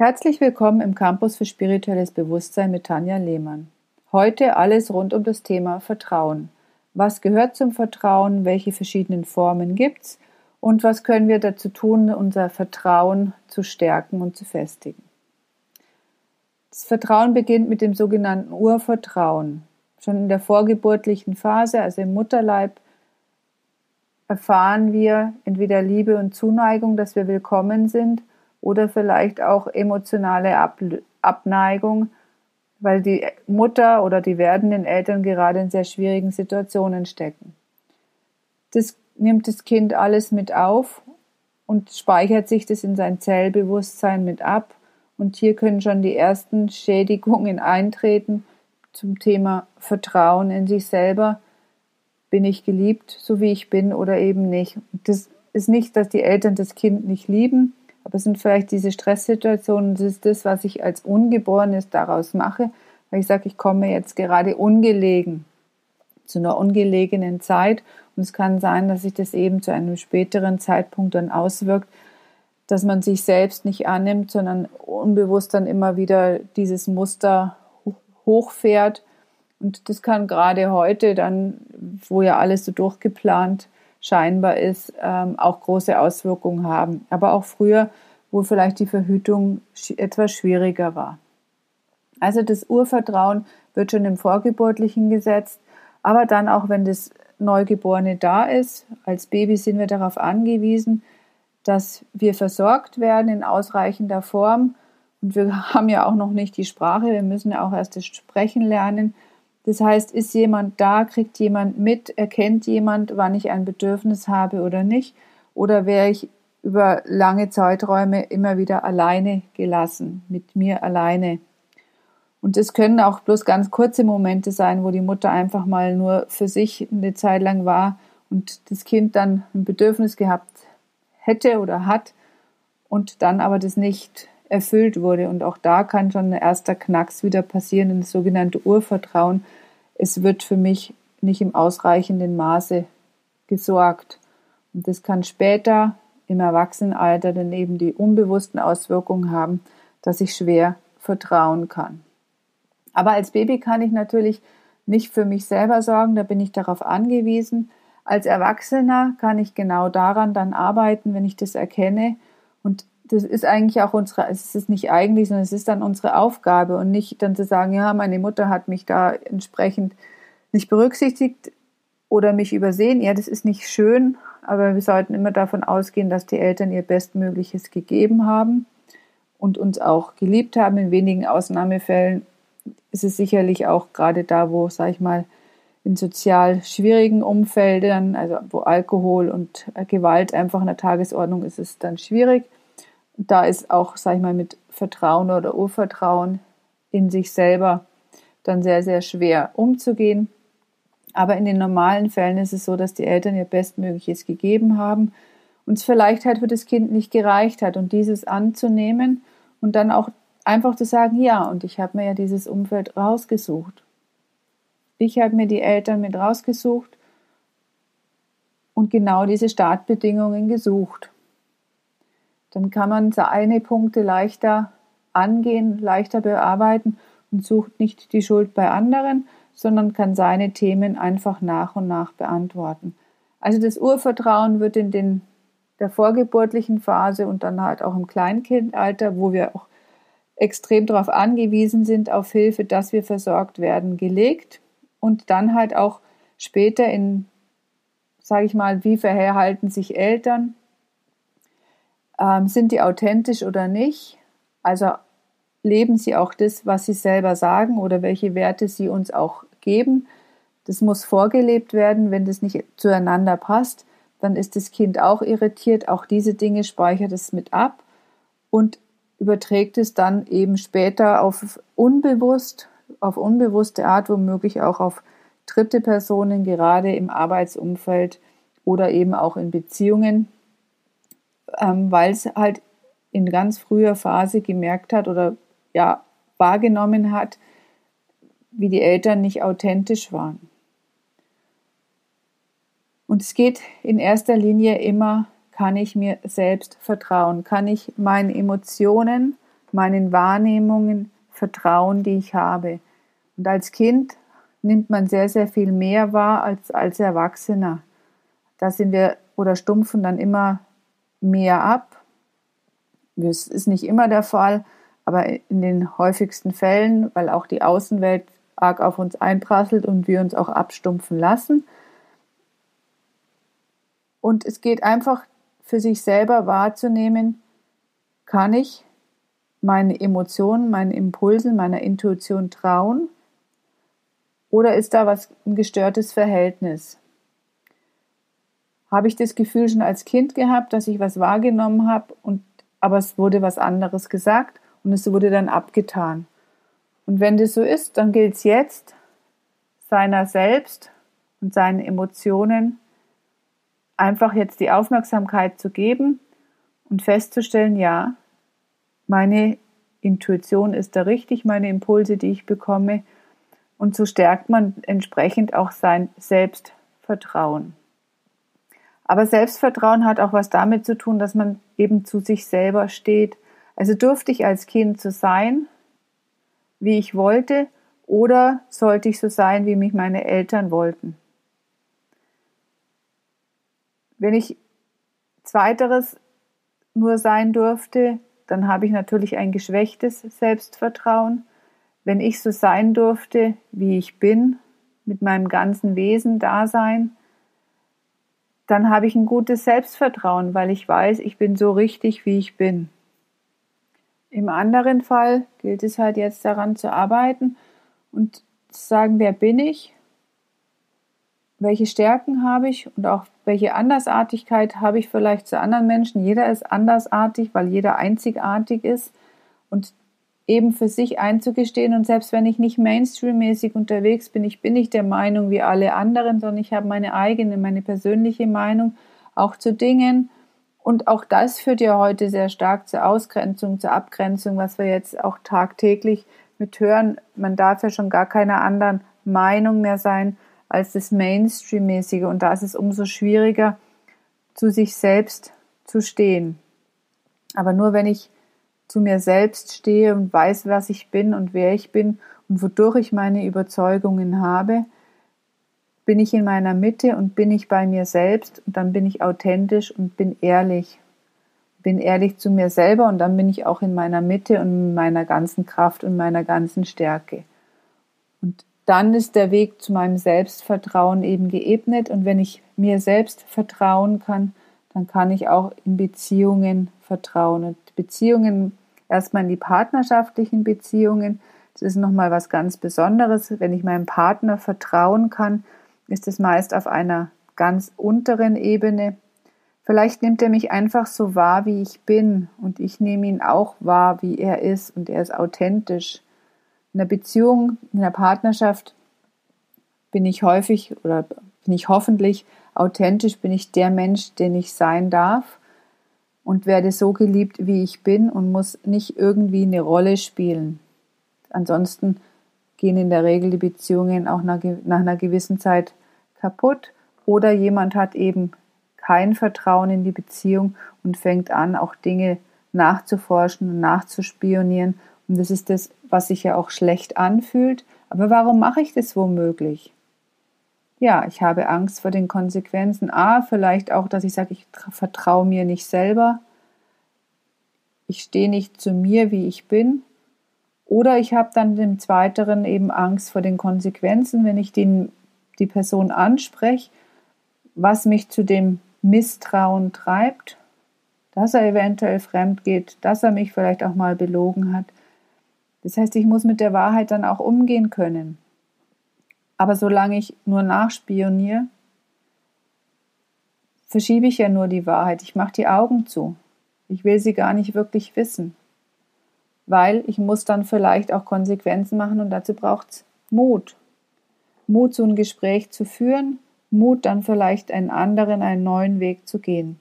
Herzlich willkommen im Campus für spirituelles Bewusstsein mit Tanja Lehmann. Heute alles rund um das Thema Vertrauen. Was gehört zum Vertrauen? Welche verschiedenen Formen gibt's? Und was können wir dazu tun, unser Vertrauen zu stärken und zu festigen? Das Vertrauen beginnt mit dem sogenannten Urvertrauen. Schon in der vorgeburtlichen Phase, also im Mutterleib, erfahren wir entweder Liebe und Zuneigung, dass wir willkommen sind – oder vielleicht auch emotionale Ab Abneigung, weil die Mutter oder die werdenden Eltern gerade in sehr schwierigen Situationen stecken. Das nimmt das Kind alles mit auf und speichert sich das in sein Zellbewusstsein mit ab. Und hier können schon die ersten Schädigungen eintreten zum Thema Vertrauen in sich selber. Bin ich geliebt, so wie ich bin oder eben nicht? Das ist nicht, dass die Eltern das Kind nicht lieben, aber es sind vielleicht diese Stresssituationen, das ist das, was ich als Ungeborenes daraus mache, weil ich sage, ich komme jetzt gerade ungelegen zu einer ungelegenen Zeit und es kann sein, dass sich das eben zu einem späteren Zeitpunkt dann auswirkt, dass man sich selbst nicht annimmt, sondern unbewusst dann immer wieder dieses Muster hochfährt. Und das kann gerade heute dann, wo ja alles so durchgeplant scheinbar ist, ähm, auch große Auswirkungen haben. Aber auch früher, wo vielleicht die Verhütung etwas schwieriger war. Also das Urvertrauen wird schon im Vorgeburtlichen gesetzt, aber dann auch, wenn das Neugeborene da ist, als Baby sind wir darauf angewiesen, dass wir versorgt werden in ausreichender Form. Und wir haben ja auch noch nicht die Sprache, wir müssen ja auch erst das Sprechen lernen. Das heißt, ist jemand da, kriegt jemand mit, erkennt jemand, wann ich ein Bedürfnis habe oder nicht? Oder wäre ich über lange Zeiträume immer wieder alleine gelassen, mit mir alleine? Und es können auch bloß ganz kurze Momente sein, wo die Mutter einfach mal nur für sich eine Zeit lang war und das Kind dann ein Bedürfnis gehabt hätte oder hat und dann aber das nicht erfüllt wurde. Und auch da kann schon ein erster Knacks wieder passieren, das sogenannte Urvertrauen. Es wird für mich nicht im ausreichenden Maße gesorgt. Und das kann später im Erwachsenenalter dann eben die unbewussten Auswirkungen haben, dass ich schwer vertrauen kann. Aber als Baby kann ich natürlich nicht für mich selber sorgen, da bin ich darauf angewiesen. Als Erwachsener kann ich genau daran dann arbeiten, wenn ich das erkenne und das ist eigentlich auch unsere, es ist nicht eigentlich, sondern es ist dann unsere Aufgabe und nicht dann zu sagen, ja, meine Mutter hat mich da entsprechend nicht berücksichtigt oder mich übersehen. Ja, das ist nicht schön, aber wir sollten immer davon ausgehen, dass die Eltern ihr Bestmögliches gegeben haben und uns auch geliebt haben. In wenigen Ausnahmefällen ist es sicherlich auch gerade da, wo, sag ich mal, in sozial schwierigen Umfeldern, also wo Alkohol und Gewalt einfach in der Tagesordnung ist, ist es dann schwierig da ist auch, sag ich mal, mit Vertrauen oder Urvertrauen in sich selber dann sehr, sehr schwer umzugehen. Aber in den normalen Fällen ist es so, dass die Eltern ihr Bestmögliches gegeben haben und es vielleicht halt für das Kind nicht gereicht hat und dieses anzunehmen und dann auch einfach zu sagen, ja, und ich habe mir ja dieses Umfeld rausgesucht. Ich habe mir die Eltern mit rausgesucht und genau diese Startbedingungen gesucht dann kann man seine Punkte leichter angehen, leichter bearbeiten und sucht nicht die Schuld bei anderen, sondern kann seine Themen einfach nach und nach beantworten. Also das Urvertrauen wird in den, der vorgeburtlichen Phase und dann halt auch im Kleinkindalter, wo wir auch extrem darauf angewiesen sind, auf Hilfe, dass wir versorgt werden, gelegt und dann halt auch später in, sage ich mal, wie verhalten sich Eltern, ähm, sind die authentisch oder nicht? Also leben sie auch das, was sie selber sagen oder welche Werte sie uns auch geben? Das muss vorgelebt werden. Wenn das nicht zueinander passt, dann ist das Kind auch irritiert. Auch diese Dinge speichert es mit ab und überträgt es dann eben später auf unbewusst, auf unbewusste Art, womöglich auch auf dritte Personen, gerade im Arbeitsumfeld oder eben auch in Beziehungen ähm, weil es halt in ganz früher Phase gemerkt hat oder ja wahrgenommen hat, wie die Eltern nicht authentisch waren. Und es geht in erster Linie immer, kann ich mir selbst vertrauen? Kann ich meinen Emotionen meinen Wahrnehmungen vertrauen, die ich habe. Und als Kind nimmt man sehr, sehr viel mehr wahr als als Erwachsener. Da sind wir oder stumpfen dann immer mehr ab. Das ist nicht immer der Fall, aber in den häufigsten Fällen, weil auch die Außenwelt arg auf uns einprasselt und wir uns auch abstumpfen lassen. Und es geht einfach für sich selber wahrzunehmen, kann ich meine Emotionen, meinen Impulsen, meiner Intuition trauen? Oder ist da was ein gestörtes Verhältnis? Habe ich das Gefühl schon als Kind gehabt, dass ich was wahrgenommen habe und aber es wurde was anderes gesagt und es wurde dann abgetan. Und wenn das so ist, dann gilt es jetzt, seiner selbst und seinen Emotionen einfach jetzt die Aufmerksamkeit zu geben und festzustellen, ja, meine Intuition ist da richtig, meine Impulse, die ich bekomme. Und so stärkt man entsprechend auch sein Selbstvertrauen. Aber Selbstvertrauen hat auch was damit zu tun, dass man eben zu sich selber steht. Also durfte ich als Kind so sein, wie ich wollte, oder sollte ich so sein, wie mich meine Eltern wollten? Wenn ich zweiteres nur sein durfte, dann habe ich natürlich ein geschwächtes Selbstvertrauen. Wenn ich so sein durfte, wie ich bin, mit meinem ganzen Wesen da sein, dann habe ich ein gutes Selbstvertrauen, weil ich weiß, ich bin so richtig, wie ich bin. Im anderen Fall gilt es halt jetzt daran zu arbeiten und zu sagen, wer bin ich, welche Stärken habe ich? Und auch welche Andersartigkeit habe ich vielleicht zu anderen Menschen. Jeder ist andersartig, weil jeder einzigartig ist. Und eben für sich einzugestehen und selbst wenn ich nicht mainstreammäßig unterwegs bin, ich bin nicht der Meinung wie alle anderen, sondern ich habe meine eigene, meine persönliche Meinung auch zu Dingen, und auch das führt ja heute sehr stark zur Ausgrenzung, zur Abgrenzung, was wir jetzt auch tagtäglich mit hören. Man darf ja schon gar keiner anderen Meinung mehr sein als das Mainstream-mäßige. Und da ist es umso schwieriger, zu sich selbst zu stehen. Aber nur wenn ich zu mir selbst stehe und weiß, was ich bin und wer ich bin und wodurch ich meine Überzeugungen habe, bin ich in meiner Mitte und bin ich bei mir selbst und dann bin ich authentisch und bin ehrlich. Bin ehrlich zu mir selber und dann bin ich auch in meiner Mitte und in meiner ganzen Kraft und meiner ganzen Stärke. Und dann ist der Weg zu meinem Selbstvertrauen eben geebnet und wenn ich mir selbst vertrauen kann, dann kann ich auch in Beziehungen vertrauen. Und Beziehungen, erstmal in die partnerschaftlichen Beziehungen, das ist nochmal was ganz Besonderes, wenn ich meinem Partner vertrauen kann, ist es meist auf einer ganz unteren Ebene. Vielleicht nimmt er mich einfach so wahr, wie ich bin, und ich nehme ihn auch wahr, wie er ist, und er ist authentisch. In der Beziehung, in der Partnerschaft bin ich häufig oder bin ich hoffentlich authentisch, bin ich der Mensch, den ich sein darf und werde so geliebt, wie ich bin und muss nicht irgendwie eine Rolle spielen. Ansonsten gehen in der Regel die Beziehungen auch nach, nach einer gewissen Zeit kaputt oder jemand hat eben kein Vertrauen in die Beziehung und fängt an, auch Dinge nachzuforschen und nachzuspionieren. Und das ist das, was sich ja auch schlecht anfühlt. Aber warum mache ich das womöglich? Ja, ich habe Angst vor den Konsequenzen. A, vielleicht auch, dass ich sage, ich vertraue mir nicht selber. Ich stehe nicht zu mir, wie ich bin. Oder ich habe dann im Zweiteren eben Angst vor den Konsequenzen, wenn ich den die Person anspreche, was mich zu dem Misstrauen treibt, dass er eventuell fremd geht, dass er mich vielleicht auch mal belogen hat. Das heißt, ich muss mit der Wahrheit dann auch umgehen können. Aber solange ich nur nachspioniere, verschiebe ich ja nur die Wahrheit. Ich mache die Augen zu. Ich will sie gar nicht wirklich wissen. Weil ich muss dann vielleicht auch Konsequenzen machen und dazu braucht es Mut. Mut, so ein Gespräch zu führen, Mut, dann vielleicht einen anderen, einen neuen Weg zu gehen.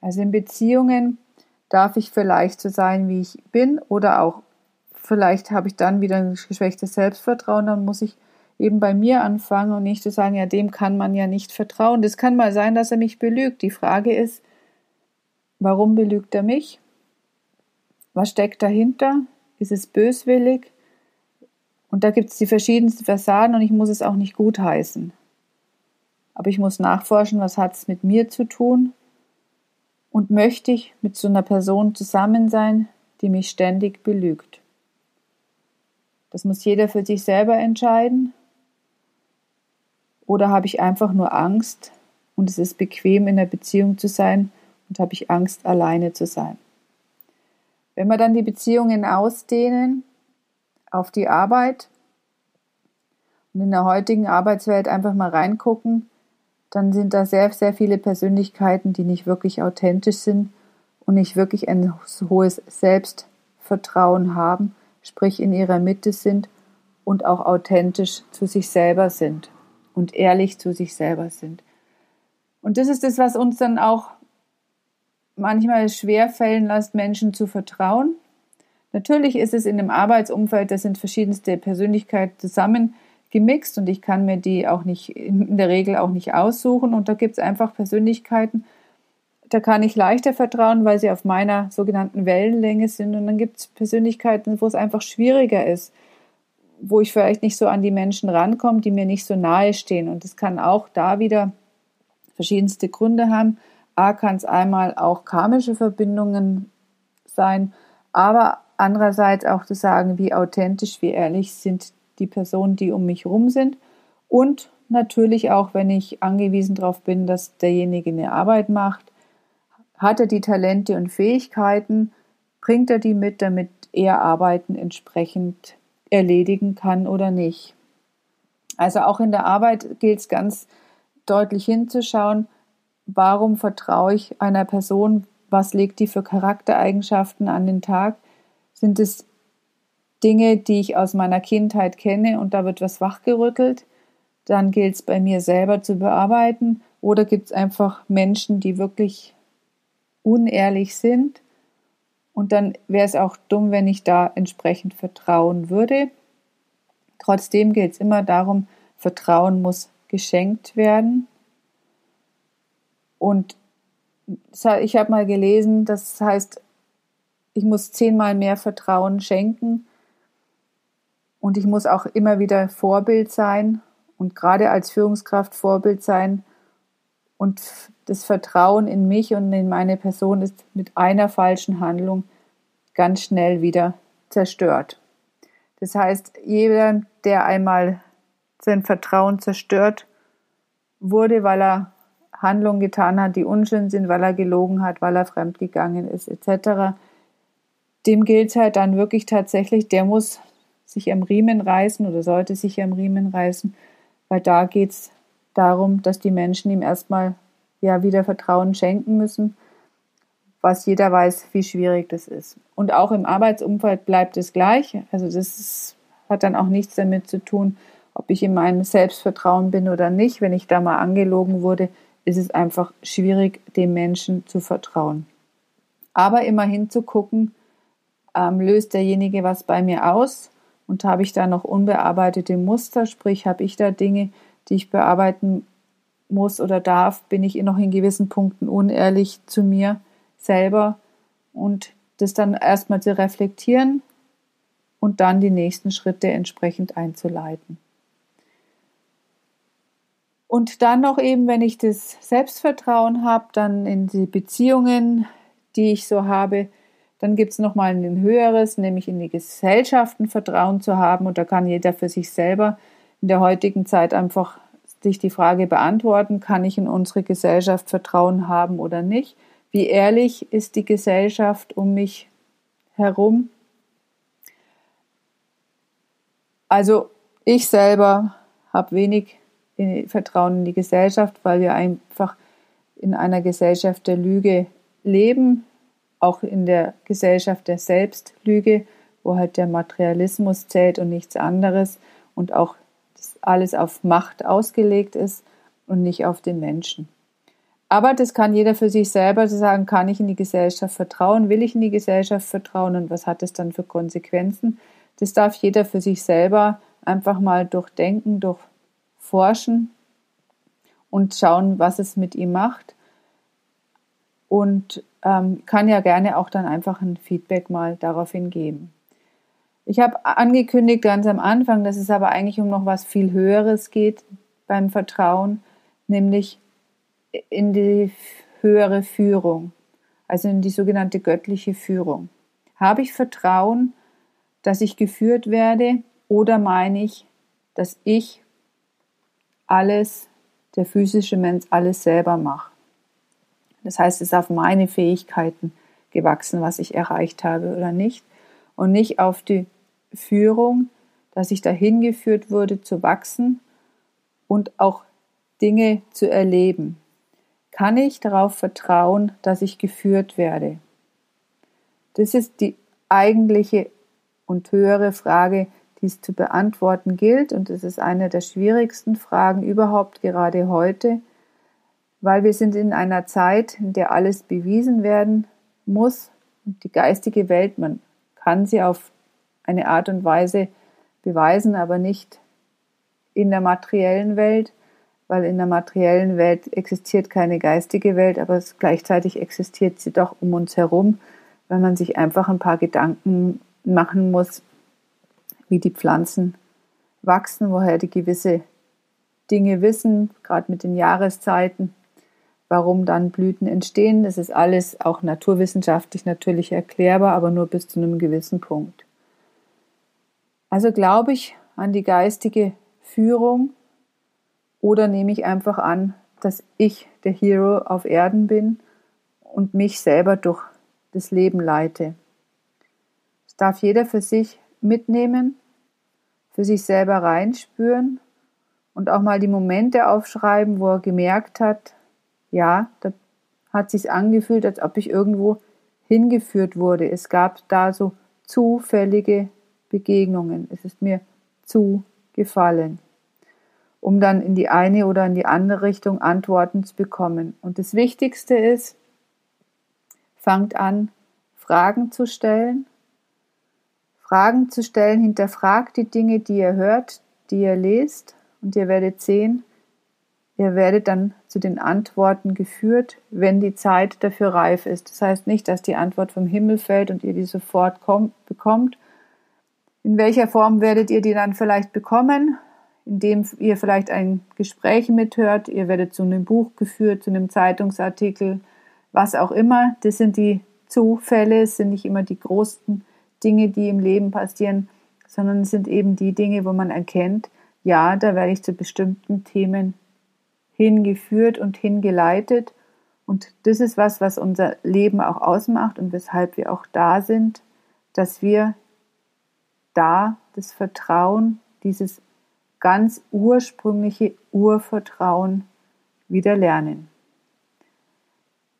Also in Beziehungen darf ich vielleicht so sein, wie ich bin, oder auch vielleicht habe ich dann wieder ein geschwächtes Selbstvertrauen, dann muss ich eben bei mir anfangen und nicht zu sagen, ja, dem kann man ja nicht vertrauen. Das kann mal sein, dass er mich belügt. Die Frage ist, warum belügt er mich? Was steckt dahinter? Ist es böswillig? Und da gibt es die verschiedensten Fassaden und ich muss es auch nicht gutheißen. Aber ich muss nachforschen, was hat es mit mir zu tun? Und möchte ich mit so einer Person zusammen sein, die mich ständig belügt? Das muss jeder für sich selber entscheiden. Oder habe ich einfach nur Angst und es ist bequem, in der Beziehung zu sein und habe ich Angst, alleine zu sein? Wenn wir dann die Beziehungen ausdehnen auf die Arbeit und in der heutigen Arbeitswelt einfach mal reingucken, dann sind da sehr, sehr viele Persönlichkeiten, die nicht wirklich authentisch sind und nicht wirklich ein hohes Selbstvertrauen haben, sprich in ihrer Mitte sind und auch authentisch zu sich selber sind und ehrlich zu sich selber sind. Und das ist das, was uns dann auch manchmal schwer fällen lässt, Menschen zu vertrauen. Natürlich ist es in einem Arbeitsumfeld, da sind verschiedenste Persönlichkeiten zusammen gemixt und ich kann mir die auch nicht in der Regel auch nicht aussuchen. Und da gibt es einfach Persönlichkeiten, da kann ich leichter vertrauen, weil sie auf meiner sogenannten Wellenlänge sind. Und dann gibt es Persönlichkeiten, wo es einfach schwieriger ist, wo ich vielleicht nicht so an die Menschen rankomme, die mir nicht so nahe stehen. Und es kann auch da wieder verschiedenste Gründe haben. A kann es einmal auch karmische Verbindungen sein, aber andererseits auch zu sagen, wie authentisch, wie ehrlich sind die Personen, die um mich herum sind. Und natürlich auch, wenn ich angewiesen darauf bin, dass derjenige eine Arbeit macht, hat er die Talente und Fähigkeiten, bringt er die mit, damit er Arbeiten entsprechend erledigen kann oder nicht. Also auch in der Arbeit gilt es ganz deutlich hinzuschauen, warum vertraue ich einer Person, was legt die für Charaktereigenschaften an den Tag? Sind es Dinge, die ich aus meiner Kindheit kenne und da wird was wachgerüttelt? Dann gilt es bei mir selber zu bearbeiten. Oder gibt es einfach Menschen, die wirklich unehrlich sind? Und dann wäre es auch dumm, wenn ich da entsprechend vertrauen würde. Trotzdem geht es immer darum, Vertrauen muss geschenkt werden. Und ich habe mal gelesen, das heißt, ich muss zehnmal mehr Vertrauen schenken und ich muss auch immer wieder Vorbild sein und gerade als Führungskraft Vorbild sein. Und das Vertrauen in mich und in meine Person ist mit einer falschen Handlung ganz schnell wieder zerstört. Das heißt, jeder, der einmal sein Vertrauen zerstört wurde, weil er Handlungen getan hat, die unschön sind, weil er gelogen hat, weil er fremdgegangen ist, etc., dem gilt es halt dann wirklich tatsächlich, der muss sich am Riemen reißen oder sollte sich am Riemen reißen, weil da geht es darum, dass die Menschen ihm erstmal ja wieder Vertrauen schenken müssen, was jeder weiß, wie schwierig das ist. Und auch im Arbeitsumfeld bleibt es gleich. Also das ist, hat dann auch nichts damit zu tun, ob ich in meinem Selbstvertrauen bin oder nicht. Wenn ich da mal angelogen wurde, ist es einfach schwierig, dem Menschen zu vertrauen. Aber immerhin zu gucken, ähm, löst derjenige was bei mir aus und habe ich da noch unbearbeitete Muster, sprich habe ich da Dinge, die ich bearbeiten muss oder darf, bin ich noch in gewissen Punkten unehrlich zu mir selber und das dann erstmal zu reflektieren und dann die nächsten Schritte entsprechend einzuleiten. Und dann noch eben, wenn ich das Selbstvertrauen habe, dann in die Beziehungen, die ich so habe, dann gibt es nochmal ein höheres, nämlich in die Gesellschaften Vertrauen zu haben. Und da kann jeder für sich selber in der heutigen Zeit einfach sich die Frage beantworten, kann ich in unsere Gesellschaft Vertrauen haben oder nicht? Wie ehrlich ist die Gesellschaft um mich herum? Also ich selber habe wenig Vertrauen in die Gesellschaft, weil wir einfach in einer Gesellschaft der Lüge leben, auch in der Gesellschaft der Selbstlüge, wo halt der Materialismus zählt und nichts anderes und auch alles auf Macht ausgelegt ist und nicht auf den Menschen. Aber das kann jeder für sich selber sagen, kann ich in die Gesellschaft vertrauen, will ich in die Gesellschaft vertrauen und was hat es dann für Konsequenzen? Das darf jeder für sich selber einfach mal durchdenken, durch forschen und schauen, was es mit ihm macht. Und ähm, kann ja gerne auch dann einfach ein Feedback mal daraufhin geben. Ich habe angekündigt ganz am Anfang, dass es aber eigentlich um noch was viel Höheres geht beim Vertrauen, nämlich in die höhere Führung, also in die sogenannte göttliche Führung. Habe ich Vertrauen, dass ich geführt werde oder meine ich, dass ich alles, der physische Mensch, alles selber mache? Das heißt, es ist auf meine Fähigkeiten gewachsen, was ich erreicht habe oder nicht und nicht auf die Führung, dass ich dahin geführt wurde zu wachsen und auch Dinge zu erleben. Kann ich darauf vertrauen, dass ich geführt werde? Das ist die eigentliche und höhere Frage, die es zu beantworten gilt. Und es ist eine der schwierigsten Fragen überhaupt gerade heute, weil wir sind in einer Zeit, in der alles bewiesen werden muss. Und die geistige Welt, man kann sie auf eine Art und Weise beweisen, aber nicht in der materiellen Welt weil in der materiellen Welt existiert keine geistige Welt, aber gleichzeitig existiert sie doch um uns herum, weil man sich einfach ein paar Gedanken machen muss, wie die Pflanzen wachsen, woher die gewisse Dinge wissen, gerade mit den Jahreszeiten, warum dann Blüten entstehen. Das ist alles auch naturwissenschaftlich natürlich erklärbar, aber nur bis zu einem gewissen Punkt. Also glaube ich an die geistige Führung oder nehme ich einfach an, dass ich der Hero auf Erden bin und mich selber durch das Leben leite. Das darf jeder für sich mitnehmen, für sich selber reinspüren und auch mal die Momente aufschreiben, wo er gemerkt hat, ja, da hat sich angefühlt, als ob ich irgendwo hingeführt wurde. Es gab da so zufällige Begegnungen. Es ist mir zugefallen um dann in die eine oder in die andere Richtung Antworten zu bekommen. Und das Wichtigste ist, fangt an, Fragen zu stellen. Fragen zu stellen, hinterfragt die Dinge, die ihr hört, die ihr lest, und ihr werdet sehen, ihr werdet dann zu den Antworten geführt, wenn die Zeit dafür reif ist. Das heißt nicht, dass die Antwort vom Himmel fällt und ihr die sofort kommt, bekommt. In welcher Form werdet ihr die dann vielleicht bekommen? indem ihr vielleicht ein Gespräch mithört, ihr werdet zu einem Buch geführt, zu einem Zeitungsartikel, was auch immer. Das sind die Zufälle, es sind nicht immer die großen Dinge, die im Leben passieren, sondern es sind eben die Dinge, wo man erkennt, ja, da werde ich zu bestimmten Themen hingeführt und hingeleitet. Und das ist was, was unser Leben auch ausmacht und weshalb wir auch da sind, dass wir da das Vertrauen, dieses ganz ursprüngliche Urvertrauen wieder lernen.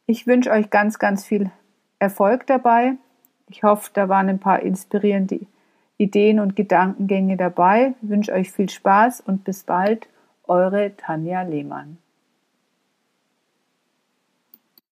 Ich wünsche euch ganz, ganz viel Erfolg dabei. Ich hoffe, da waren ein paar inspirierende Ideen und Gedankengänge dabei. Ich wünsche euch viel Spaß und bis bald, eure Tanja Lehmann.